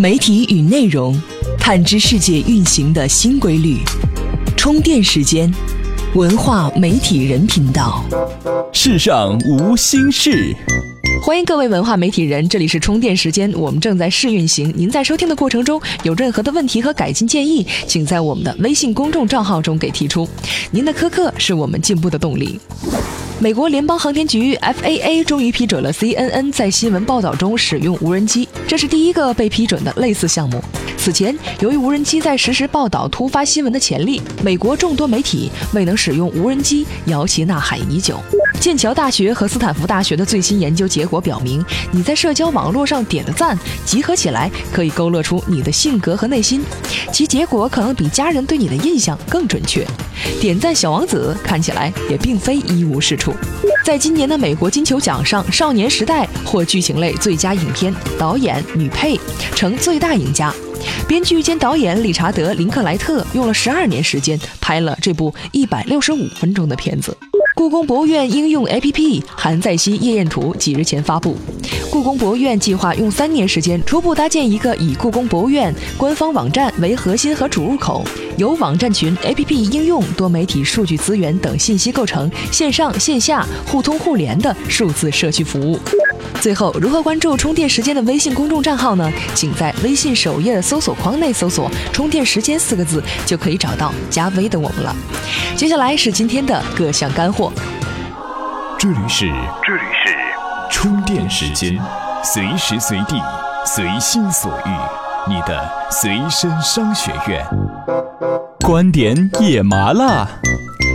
媒体与内容，探知世界运行的新规律。充电时间，文化媒体人频道。世上无心事。欢迎各位文化媒体人，这里是充电时间，我们正在试运行。您在收听的过程中有任何的问题和改进建议，请在我们的微信公众账号中给提出。您的苛刻是我们进步的动力。美国联邦航天局 FAA 终于批准了 CNN 在新闻报道中使用无人机，这是第一个被批准的类似项目。此前，由于无人机在实时报道突发新闻的潜力，美国众多媒体未能使用无人机摇旗呐喊已久。剑桥大学和斯坦福大学的最新研究结果表明，你在社交网络上点的赞，集合起来可以勾勒出你的性格和内心，其结果可能比家人对你的印象更准确。点赞小王子看起来也并非一无是处。在今年的美国金球奖上，《少年时代》获剧情类最佳影片，导演、女配成最大赢家。编剧兼导演理查德·林克莱特用了十二年时间拍了这部一百六十五分钟的片子。故宫博物院应用 APP《韩在熙夜宴图》几日前发布。故宫博物院计划用三年时间初步搭建一个以故宫博物院官方网站为核心和主入口，由网站群、APP 应用、多媒体数据资源等信息构成，线上线下互通互联的数字社区服务。最后，如何关注充电时间的微信公众账号呢？请在微信首页的搜索框内搜索“充电时间”四个字，就可以找到加微的我们了。接下来是今天的各项干货。这里是这里是充电时间，随时随地，随心所欲，你的随身商学院。观点也麻辣。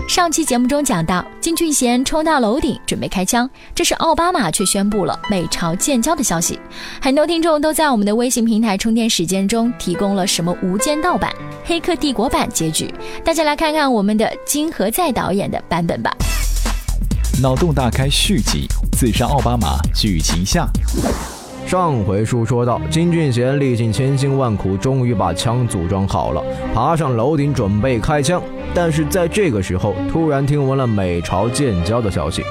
上期节目中讲到，金俊贤冲到楼顶准备开枪，这是奥巴马却宣布了美朝建交的消息。很多听众都在我们的微信平台充电时间中提供了什么无间道版、黑客帝国版结局，大家来看看我们的金何在导演的版本吧。脑洞大开续集：自杀奥巴马剧情下。上回书说到，金俊贤历尽千辛万苦，终于把枪组装好了，爬上楼顶准备开枪。但是在这个时候，突然听闻了美朝建交的消息，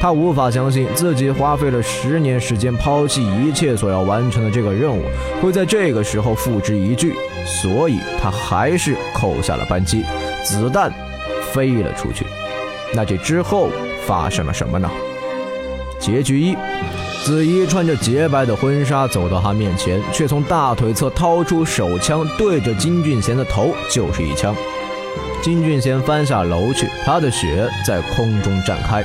他无法相信自己花费了十年时间，抛弃一切所要完成的这个任务，会在这个时候付之一炬，所以他还是扣下了扳机，子弹飞了出去。那这之后发生了什么呢？结局一。子怡穿着洁白的婚纱走到他面前，却从大腿侧掏出手枪，对着金俊贤的头就是一枪。金俊贤翻下楼去，他的血在空中绽开，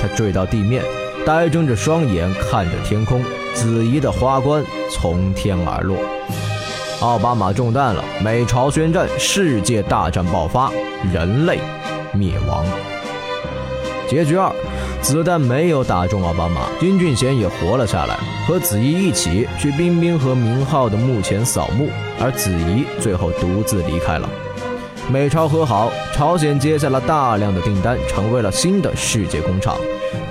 他坠到地面，呆睁着双眼看着天空。子怡的花冠从天而落。奥巴马中弹了，美朝宣战，世界大战爆发，人类灭亡。结局二。子弹没有打中奥巴马，金俊贤也活了下来，和子怡一起去彬彬和明浩的墓前扫墓，而子怡最后独自离开了。美朝和好，朝鲜接下了大量的订单，成为了新的世界工厂。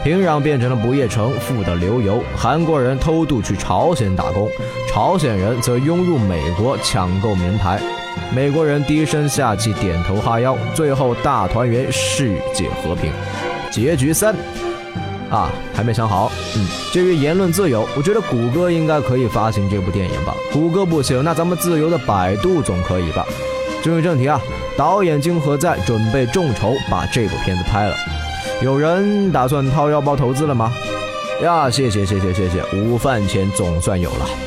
平壤变成了不夜城，富得流油。韩国人偷渡去朝鲜打工，朝鲜人则涌入美国抢购名牌。美国人低声下气，点头哈腰，最后大团圆，世界和平。结局三，啊，还没想好。嗯，至于言论自由，我觉得谷歌应该可以发行这部电影吧。谷歌不行，那咱们自由的百度总可以吧？进入正题啊，导演金何在准备众筹把这部片子拍了。有人打算掏腰包投资了吗？呀，谢谢谢谢谢谢，午饭钱总算有了。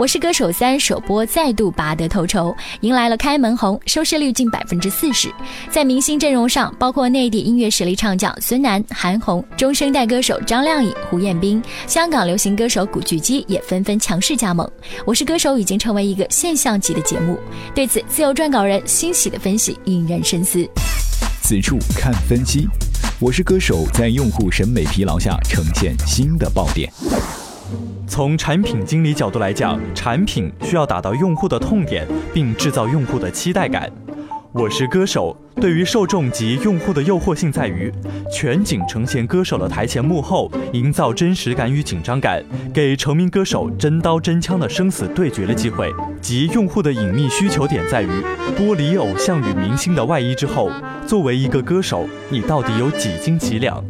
我是歌手三首播再度拔得头筹，迎来了开门红，收视率近百分之四十。在明星阵容上，包括内地音乐实力唱将孙楠、韩红，中生代歌手张靓颖、胡彦斌，香港流行歌手古巨基也纷纷强势加盟。我是歌手已经成为一个现象级的节目。对此，自由撰稿人欣喜的分析引人深思。此处看分析，我是歌手在用户审美疲劳下呈现新的爆点。从产品经理角度来讲，产品需要打到用户的痛点，并制造用户的期待感。我是歌手，对于受众及用户的诱惑性在于全景呈现歌手的台前幕后，营造真实感与紧张感，给成名歌手真刀真枪的生死对决的机会。及用户的隐秘需求点在于剥离偶像与明星的外衣之后，作为一个歌手，你到底有几斤几两？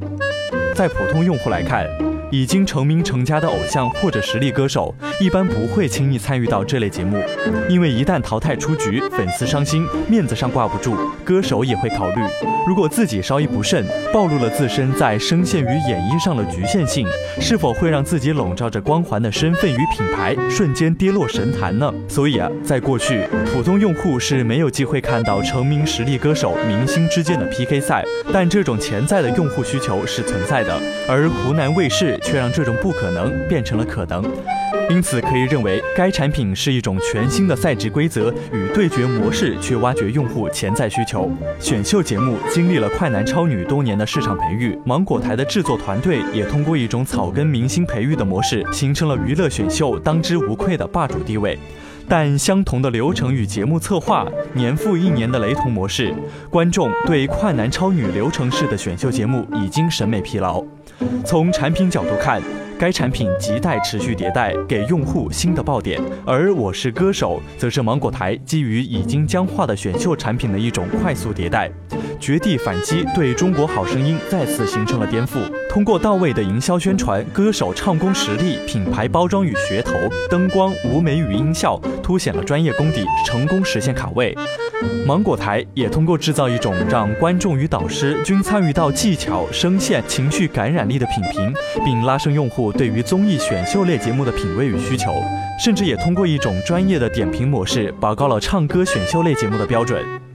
在普通用户来看。已经成名成家的偶像或者实力歌手，一般不会轻易参与到这类节目，因为一旦淘汰出局，粉丝伤心，面子上挂不住，歌手也会考虑，如果自己稍一不慎，暴露了自身在声线与演绎上的局限性，是否会让自己笼罩着光环的身份与品牌瞬间跌落神坛呢？所以啊，在过去，普通用户是没有机会看到成名实力歌手、明星之间的 PK 赛，但这种潜在的用户需求是存在的，而湖南卫视。却让这种不可能变成了可能，因此可以认为该产品是一种全新的赛制规则与对决模式，去挖掘用户潜在需求。选秀节目经历了快男超女多年的市场培育，芒果台的制作团队也通过一种草根明星培育的模式，形成了娱乐选秀当之无愧的霸主地位。但相同的流程与节目策划，年复一年的雷同模式，观众对快男超女流程式的选秀节目已经审美疲劳。从产品角度看，该产品亟待持续迭代，给用户新的爆点；而《我是歌手》则是芒果台基于已经僵化的选秀产品的一种快速迭代，绝地反击，对中国好声音再次形成了颠覆。通过到位的营销宣传、歌手唱功实力、品牌包装与噱头、灯光、舞美与音效，凸显了专业功底，成功实现卡位。芒果台也通过制造一种让观众与导师均参与到技巧、声线、情绪感染力的品评，并拉升用户对于综艺选秀类节目的品味与需求，甚至也通过一种专业的点评模式，拔高了唱歌选秀类节目的标准。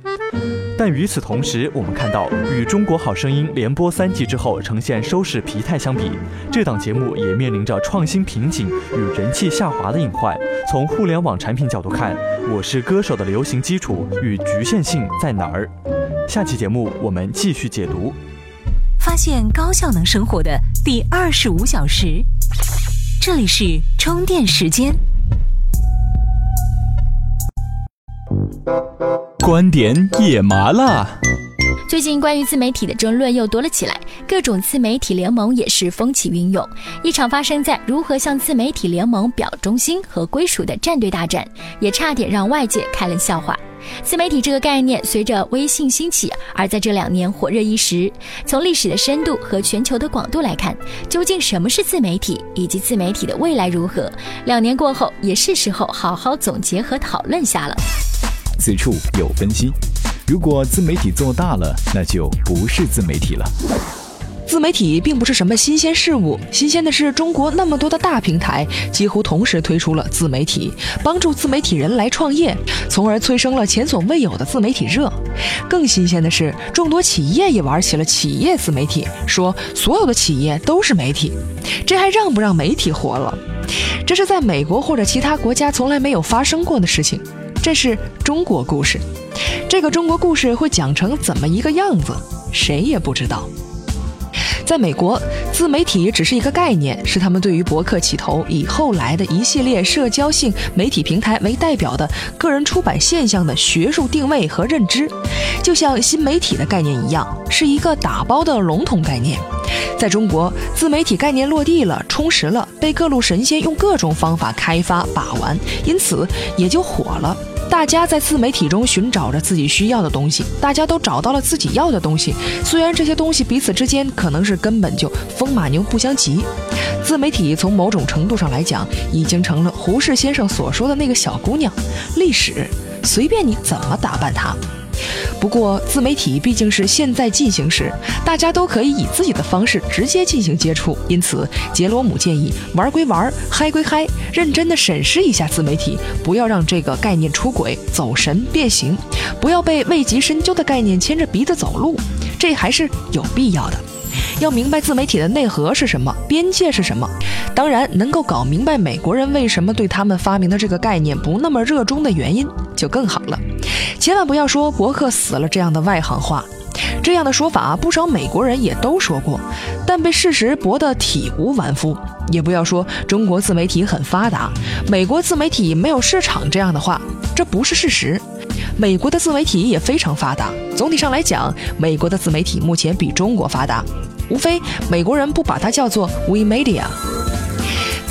但与此同时，我们看到与《中国好声音》连播三季之后呈现收视疲态相比，这档节目也面临着创新瓶颈与人气下滑的隐患。从互联网产品角度看，《我是歌手》的流行基础与局限性在哪儿？下期节目我们继续解读。发现高效能生活的第二十五小时，这里是充电时间。观点也麻辣。最近关于自媒体的争论又多了起来，各种自媒体联盟也是风起云涌。一场发生在如何向自媒体联盟表忠心和归属的战队大战，也差点让外界开了笑话。自媒体这个概念随着微信兴起，而在这两年火热一时。从历史的深度和全球的广度来看，究竟什么是自媒体，以及自媒体的未来如何？两年过后，也是时候好好总结和讨论下了。此处有分析：如果自媒体做大了，那就不是自媒体了。自媒体并不是什么新鲜事物，新鲜的是中国那么多的大平台几乎同时推出了自媒体，帮助自媒体人来创业，从而催生了前所未有的自媒体热。更新鲜的是，众多企业也玩起了企业自媒体，说所有的企业都是媒体，这还让不让媒体活了？这是在美国或者其他国家从来没有发生过的事情。这是中国故事，这个中国故事会讲成怎么一个样子，谁也不知道。在美国，自媒体只是一个概念，是他们对于博客起头以后来的一系列社交性媒体平台为代表的个人出版现象的学术定位和认知，就像新媒体的概念一样，是一个打包的笼统概念。在中国，自媒体概念落地了，充实了，被各路神仙用各种方法开发把玩，因此也就火了。大家在自媒体中寻找着自己需要的东西，大家都找到了自己要的东西。虽然这些东西彼此之间可能是根本就风马牛不相及，自媒体从某种程度上来讲，已经成了胡适先生所说的那个小姑娘。历史，随便你怎么打扮她。不过，自媒体毕竟是现在进行时，大家都可以以自己的方式直接进行接触。因此，杰罗姆建议玩归玩，嗨归嗨，认真的审视一下自媒体，不要让这个概念出轨、走神、变形，不要被未及深究的概念牵着鼻子走路，这还是有必要的。要明白自媒体的内核是什么，边界是什么。当然，能够搞明白美国人为什么对他们发明的这个概念不那么热衷的原因，就更好了。千万不要说博客死了这样的外行话，这样的说法，不少美国人也都说过，但被事实驳得体无完肤。也不要说中国自媒体很发达，美国自媒体没有市场这样的话，这不是事实。美国的自媒体也非常发达。总体上来讲，美国的自媒体目前比中国发达，无非美国人不把它叫做 We Media。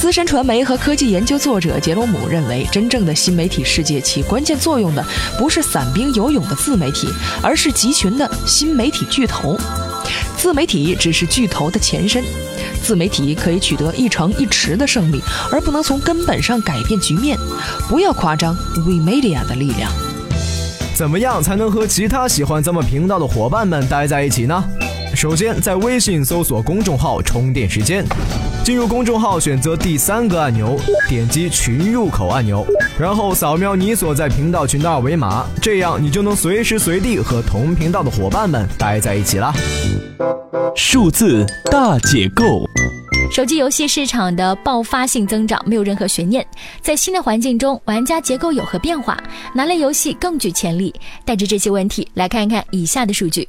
资深传媒和科技研究作者杰罗姆认为，真正的新媒体世界起关键作用的不是散兵游勇的自媒体，而是集群的新媒体巨头。自媒体只是巨头的前身，自媒体可以取得一城一池的胜利，而不能从根本上改变局面。不要夸张 We Media 的力量。怎么样才能和其他喜欢咱们频道的伙伴们待在一起呢？首先，在微信搜索公众号“充电时间”。进入公众号，选择第三个按钮，点击群入口按钮，然后扫描你所在频道群的二维码，这样你就能随时随地和同频道的伙伴们待在一起啦。数字大解构，手机游戏市场的爆发性增长没有任何悬念。在新的环境中，玩家结构有何变化？哪类游戏更具潜力？带着这些问题，来看一看以下的数据。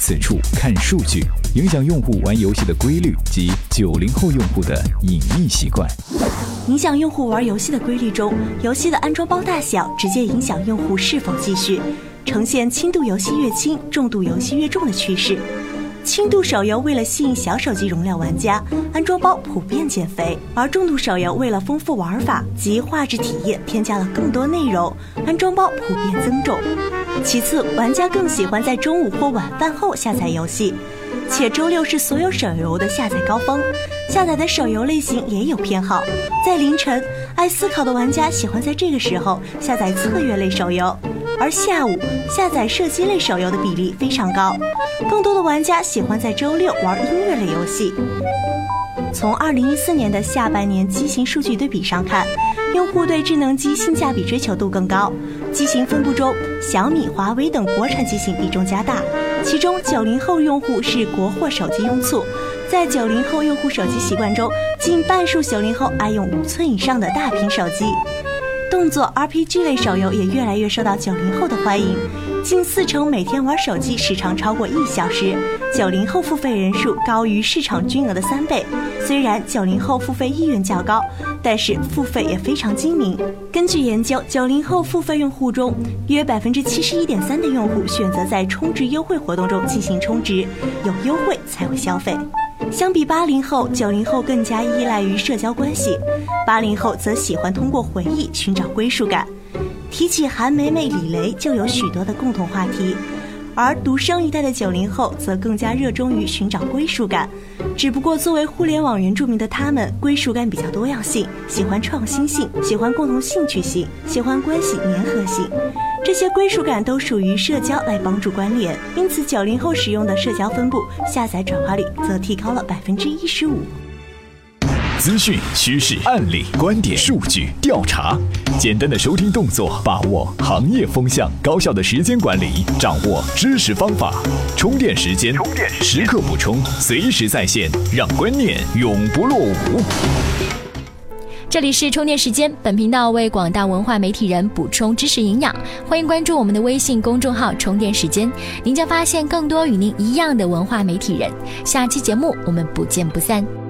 此处看数据，影响用户玩游戏的规律及九零后用户的隐秘习惯。影响用户玩游戏的规律中，游戏的安装包大小直接影响用户是否继续，呈现轻度游戏越轻，重度游戏越重的趋势。轻度手游为了吸引小手机容量玩家，安装包普遍减肥；而重度手游为了丰富玩法及画质体验，添加了更多内容，安装包普遍增重。其次，玩家更喜欢在中午或晚饭后下载游戏，且周六是所有手游的下载高峰，下载的手游类型也有偏好。在凌晨，爱思考的玩家喜欢在这个时候下载策略类手游，而下午下载射击类手游的比例非常高。更多的玩家喜欢在周六玩音乐类游戏。从二零一四年的下半年机型数据对比上看，用户对智能机性价比追求度更高。机型分布中，小米、华为等国产机型比重加大。其中，九零后用户是国货手机拥簇。在九零后用户手机习惯中，近半数九零后爱用五寸以上的大屏手机。动作 RPG 类手游也越来越受到九零后的欢迎。近四成每天玩手机时长超过一小时，九零后付费人数高于市场均额的三倍。虽然九零后付费意愿较高，但是付费也非常精明。根据研究，九零后付费用户中，约百分之七十一点三的用户选择在充值优惠活动中进行充值，有优惠才会消费。相比八零后，九零后更加依赖于社交关系，八零后则喜欢通过回忆寻找归属感。提起韩梅梅、李雷，就有许多的共同话题，而独生一代的九零后则更加热衷于寻找归属感。只不过，作为互联网原住民的他们，归属感比较多样性，喜欢创新性，喜欢共同兴趣性，喜欢关系粘合性。这些归属感都属于社交来帮助关联，因此九零后使用的社交分布下载转化率则提高了百分之一十五。资讯、趋势、案例、观点、数据、调查，简单的收听动作，把握行业风向；高效的时间管理，掌握知识方法。充电时间，时刻补充，随时在线，让观念永不落伍。这里是充电时间，本频道为广大文化媒体人补充知识营养，欢迎关注我们的微信公众号“充电时间”，您将发现更多与您一样的文化媒体人。下期节目我们不见不散。